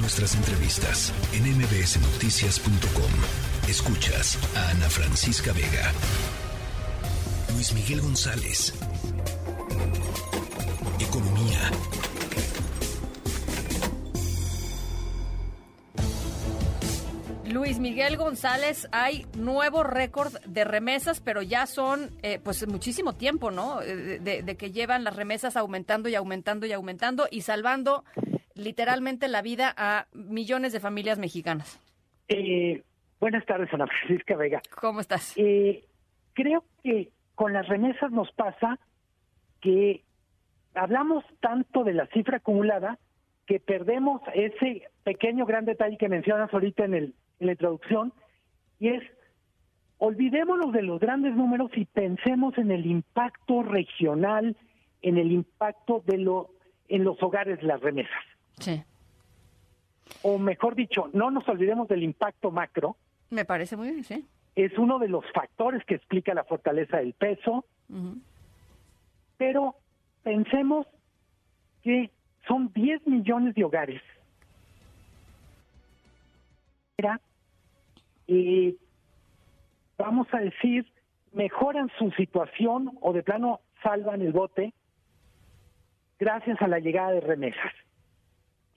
Nuestras entrevistas en mbsnoticias.com. Escuchas a Ana Francisca Vega. Luis Miguel González. Economía. Luis Miguel González, hay nuevo récord de remesas, pero ya son eh, pues muchísimo tiempo, ¿no? Eh, de, de, que llevan las remesas aumentando y aumentando y aumentando y salvando literalmente la vida a millones de familias mexicanas. Eh, buenas tardes, Ana Francisca Vega. ¿Cómo estás? Eh, creo que con las remesas nos pasa que hablamos tanto de la cifra acumulada que perdemos ese pequeño gran detalle que mencionas ahorita en, el, en la introducción, y es olvidémonos de los grandes números y pensemos en el impacto regional, en el impacto de lo en los hogares las remesas. Sí. O mejor dicho, no nos olvidemos del impacto macro. Me parece muy bien, sí. Es uno de los factores que explica la fortaleza del peso. Pero pensemos que son 10 millones de hogares. Y vamos a decir, mejoran su situación o de plano salvan el bote gracias a la llegada de remesas.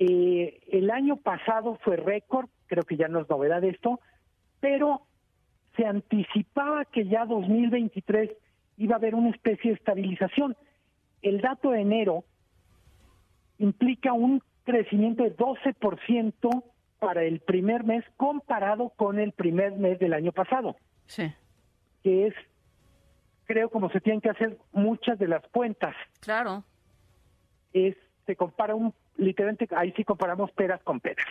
Eh, el año pasado fue récord, creo que ya no es novedad esto, pero se anticipaba que ya 2023 iba a haber una especie de estabilización. El dato de enero implica un crecimiento de 12% para el primer mes comparado con el primer mes del año pasado. Sí. Que es, creo, como se tienen que hacer muchas de las cuentas. Claro. Es, se compara un literalmente ahí sí comparamos peras con peras.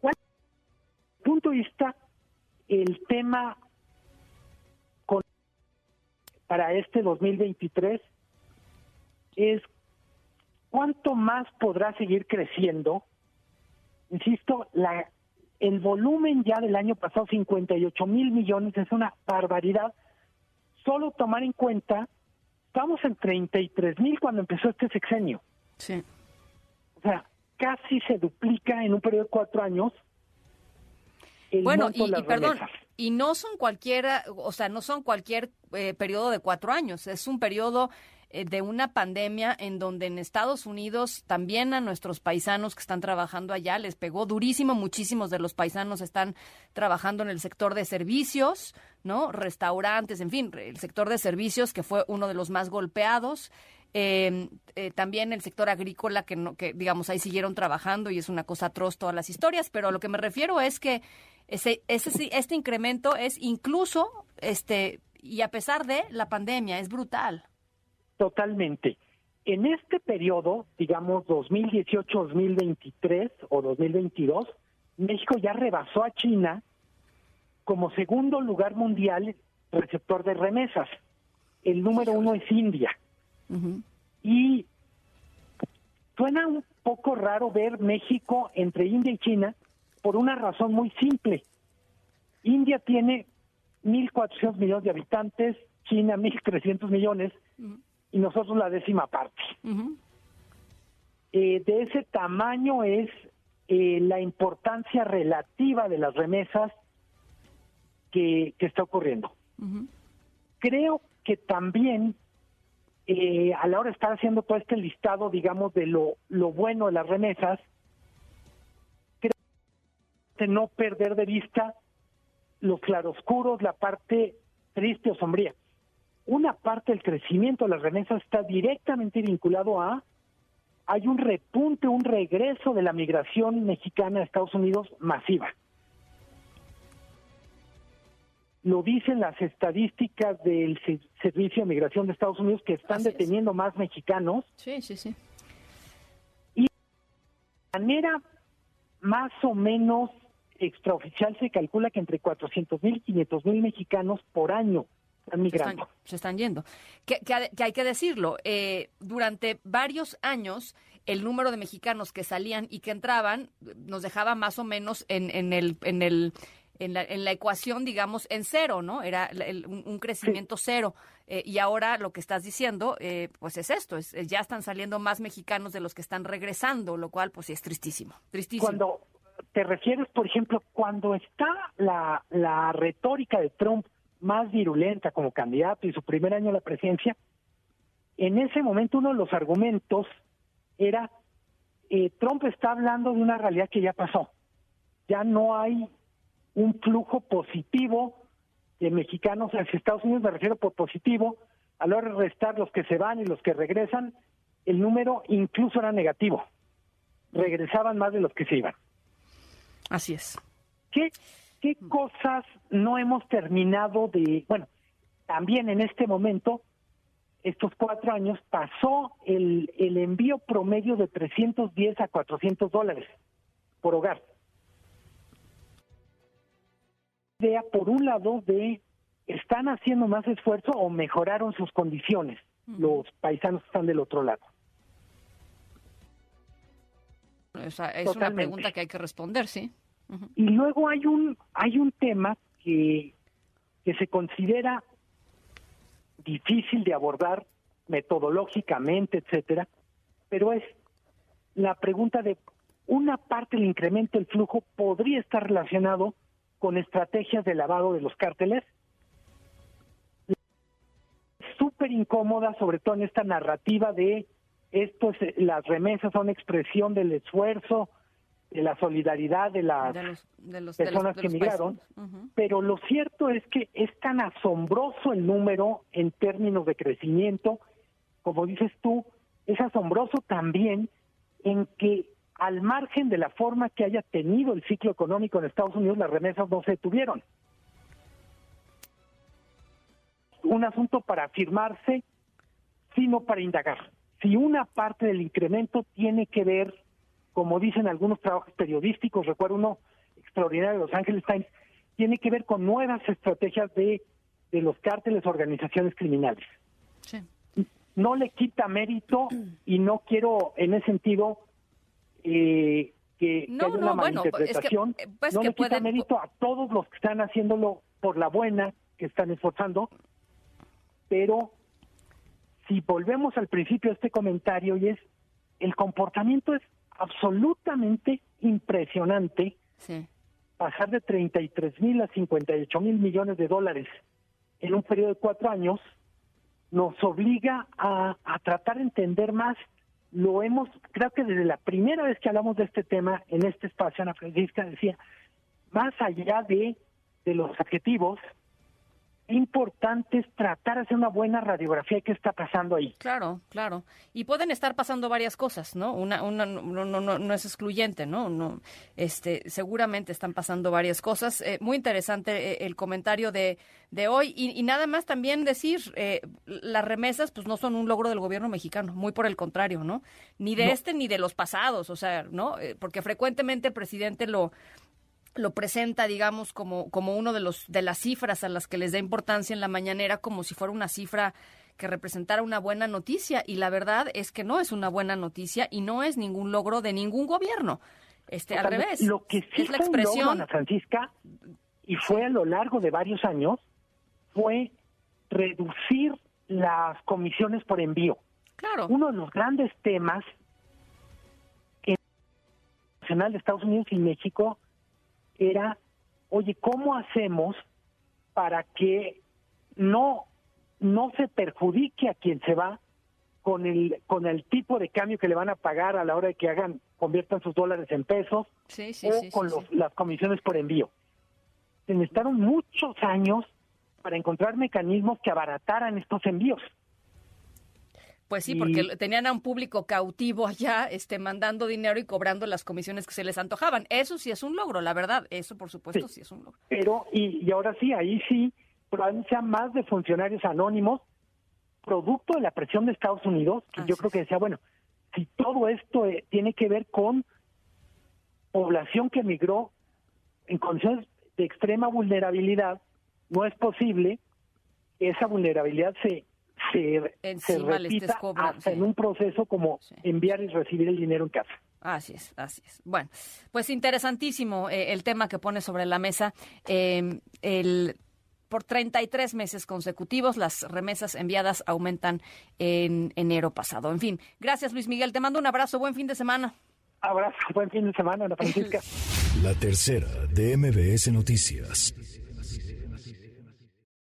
¿Cuál punto de vista el tema para este 2023 es cuánto más podrá seguir creciendo? Insisto, la el volumen ya del año pasado, 58 mil millones, es una barbaridad. Solo tomar en cuenta, estamos en 33 mil cuando empezó este sexenio. Sí. O sea, casi se duplica en un periodo de cuatro años. bueno, y, perdón, y no son cualquiera, o sea, no son cualquier eh, periodo de cuatro años, es un periodo eh, de una pandemia en donde en Estados Unidos también a nuestros paisanos que están trabajando allá les pegó durísimo, muchísimos de los paisanos están trabajando en el sector de servicios, ¿no? Restaurantes, en fin, el sector de servicios que fue uno de los más golpeados. Eh, eh, también el sector agrícola, que, no, que digamos ahí siguieron trabajando y es una cosa atroz todas las historias, pero a lo que me refiero es que ese, ese, este incremento es incluso, este y a pesar de la pandemia, es brutal. Totalmente. En este periodo, digamos 2018-2023 o 2022, México ya rebasó a China como segundo lugar mundial receptor de remesas. El número uno es India. Y suena un poco raro ver México entre India y China por una razón muy simple. India tiene 1.400 millones de habitantes, China 1.300 millones y nosotros la décima parte. Eh, de ese tamaño es eh, la importancia relativa de las remesas que, que está ocurriendo. Creo que también eh, a la hora de estar haciendo todo este listado, digamos, de lo, lo bueno de las remesas, creo que no perder de vista los claroscuros, la parte triste o sombría. Una parte del crecimiento de las remesas está directamente vinculado a hay un repunte, un regreso de la migración mexicana a Estados Unidos masiva lo dicen las estadísticas del Servicio de Migración de Estados Unidos que están deteniendo más mexicanos. Sí, sí, sí. Y de manera más o menos extraoficial se calcula que entre 400 mil y 500 mil mexicanos por año están migrando. Se están, yendo. Que, hay que decirlo, eh, durante varios años el número de mexicanos que salían y que entraban nos dejaba más o menos en, en el... En el en la, en la ecuación, digamos, en cero, ¿no? Era un, crecimiento cero. Eh, y ahora lo que estás diciendo, eh, pues es esto, es, ya están saliendo más mexicanos de los que están regresando, lo cual pues es tristísimo, tristísimo. Cuando te refieres, por ejemplo, cuando está la, la retórica de Trump más virulenta como candidato y su primer año de la presidencia, en ese momento uno de los argumentos era, eh, Trump está hablando de una realidad que ya pasó, ya no hay un flujo positivo de mexicanos hacia Estados Unidos, me refiero por positivo, a la hora de restar los que se van y los que regresan, el número incluso era negativo. Regresaban más de los que se iban. Así es. ¿Qué, qué cosas no hemos terminado de, bueno, también en este momento, estos cuatro años, pasó el, el envío promedio de 310 a 400 dólares por hogar idea, por un lado, de están haciendo más esfuerzo o mejoraron sus condiciones. Los paisanos que están del otro lado. es una pregunta que hay que responder, sí. Y luego hay un hay un tema que que se considera difícil de abordar metodológicamente, etcétera, pero es la pregunta de una parte del incremento del flujo podría estar relacionado con estrategias de lavado de los cárteles. Súper incómoda, sobre todo en esta narrativa de esto es, las remesas son expresión del esfuerzo, de la solidaridad de las personas que emigraron, pero lo cierto es que es tan asombroso el número en términos de crecimiento, como dices tú, es asombroso también en que al margen de la forma que haya tenido el ciclo económico en Estados Unidos, las remesas no se detuvieron. Un asunto para afirmarse, sino para indagar. Si una parte del incremento tiene que ver, como dicen algunos trabajos periodísticos, recuerdo uno extraordinario de Los Ángeles Times, tiene que ver con nuevas estrategias de, de los cárteles organizaciones criminales. No le quita mérito y no quiero en ese sentido eh, que, no, haya una malinterpretación. Eh, pues no le quita mérito a todos los que están haciéndolo por la buena, que están esforzando, pero si volvemos al principio de este comentario y es el comportamiento es absolutamente impresionante. Pasar de 33 mil a 58 mil millones de dólares en un periodo de cuatro años nos obliga a, a tratar de entender más lo hemos, creo que desde la primera vez que hablamos de este tema en este espacio, Ana Francisca decía, más allá de, de los adjetivos, importante es tratar de hacer una buena radiografía de qué está pasando ahí. Claro, claro. Y pueden estar pasando varias cosas, ¿no? Una, una no, no, no, no es excluyente, ¿no? no este, seguramente están pasando varias cosas. Eh, muy interesante eh, el comentario de, de hoy. Y, nada más también decir, eh, las remesas pues no son un logro del gobierno mexicano, muy por el contrario, ¿no? Ni de este ni de los pasados, o sea, ¿no? porque frecuentemente el presidente lo lo presenta, digamos, como, como uno de los de las cifras a las que les da importancia en la mañanera, como si fuera una cifra que representara una buena noticia. Y la verdad es que no es una buena noticia y no es ningún logro de ningún gobierno. Este, al revés. Lo que sí es la expresión. Francisca, y fue a lo largo de varios años, fue reducir las comisiones por envío. Claro. Uno de los grandes temas en nacional de Estados Unidos y México era, oye, ¿cómo hacemos para que no, no se perjudique a quien se va con el, con el tipo de cambio que le van a pagar a la hora de que hagan, conviertan sus dólares en pesos o con las comisiones por envío? Se necesitaron muchos años para encontrar mecanismos que abarataran estos envíos. Pues sí, porque tenían a un público cautivo allá, este, mandando dinero y cobrando las comisiones que se les antojaban. Eso sí es un logro, la verdad. Eso, por supuesto, sí, es un logro. Pero, y, ahora sí, ahí sí, sean más de funcionarios anónimos, producto de la presión de Estados Unidos, que yo creo que decía, bueno, si todo esto eh, tiene que ver con población que emigró en condiciones de extrema vulnerabilidad, no es posible que esa vulnerabilidad se se, repita hasta en un proceso como enviar y recibir el dinero en casa. Así es, así es. Bueno, pues interesantísimo eh, el tema que pone sobre la mesa. Eh, el por 33 meses consecutivos. Las remesas enviadas aumentan en enero pasado. En fin, gracias Luis Miguel. Te mando un abrazo. Buen fin de semana. Abrazo. Buen fin de semana, Ana Francisca. La tercera de MBS Noticias.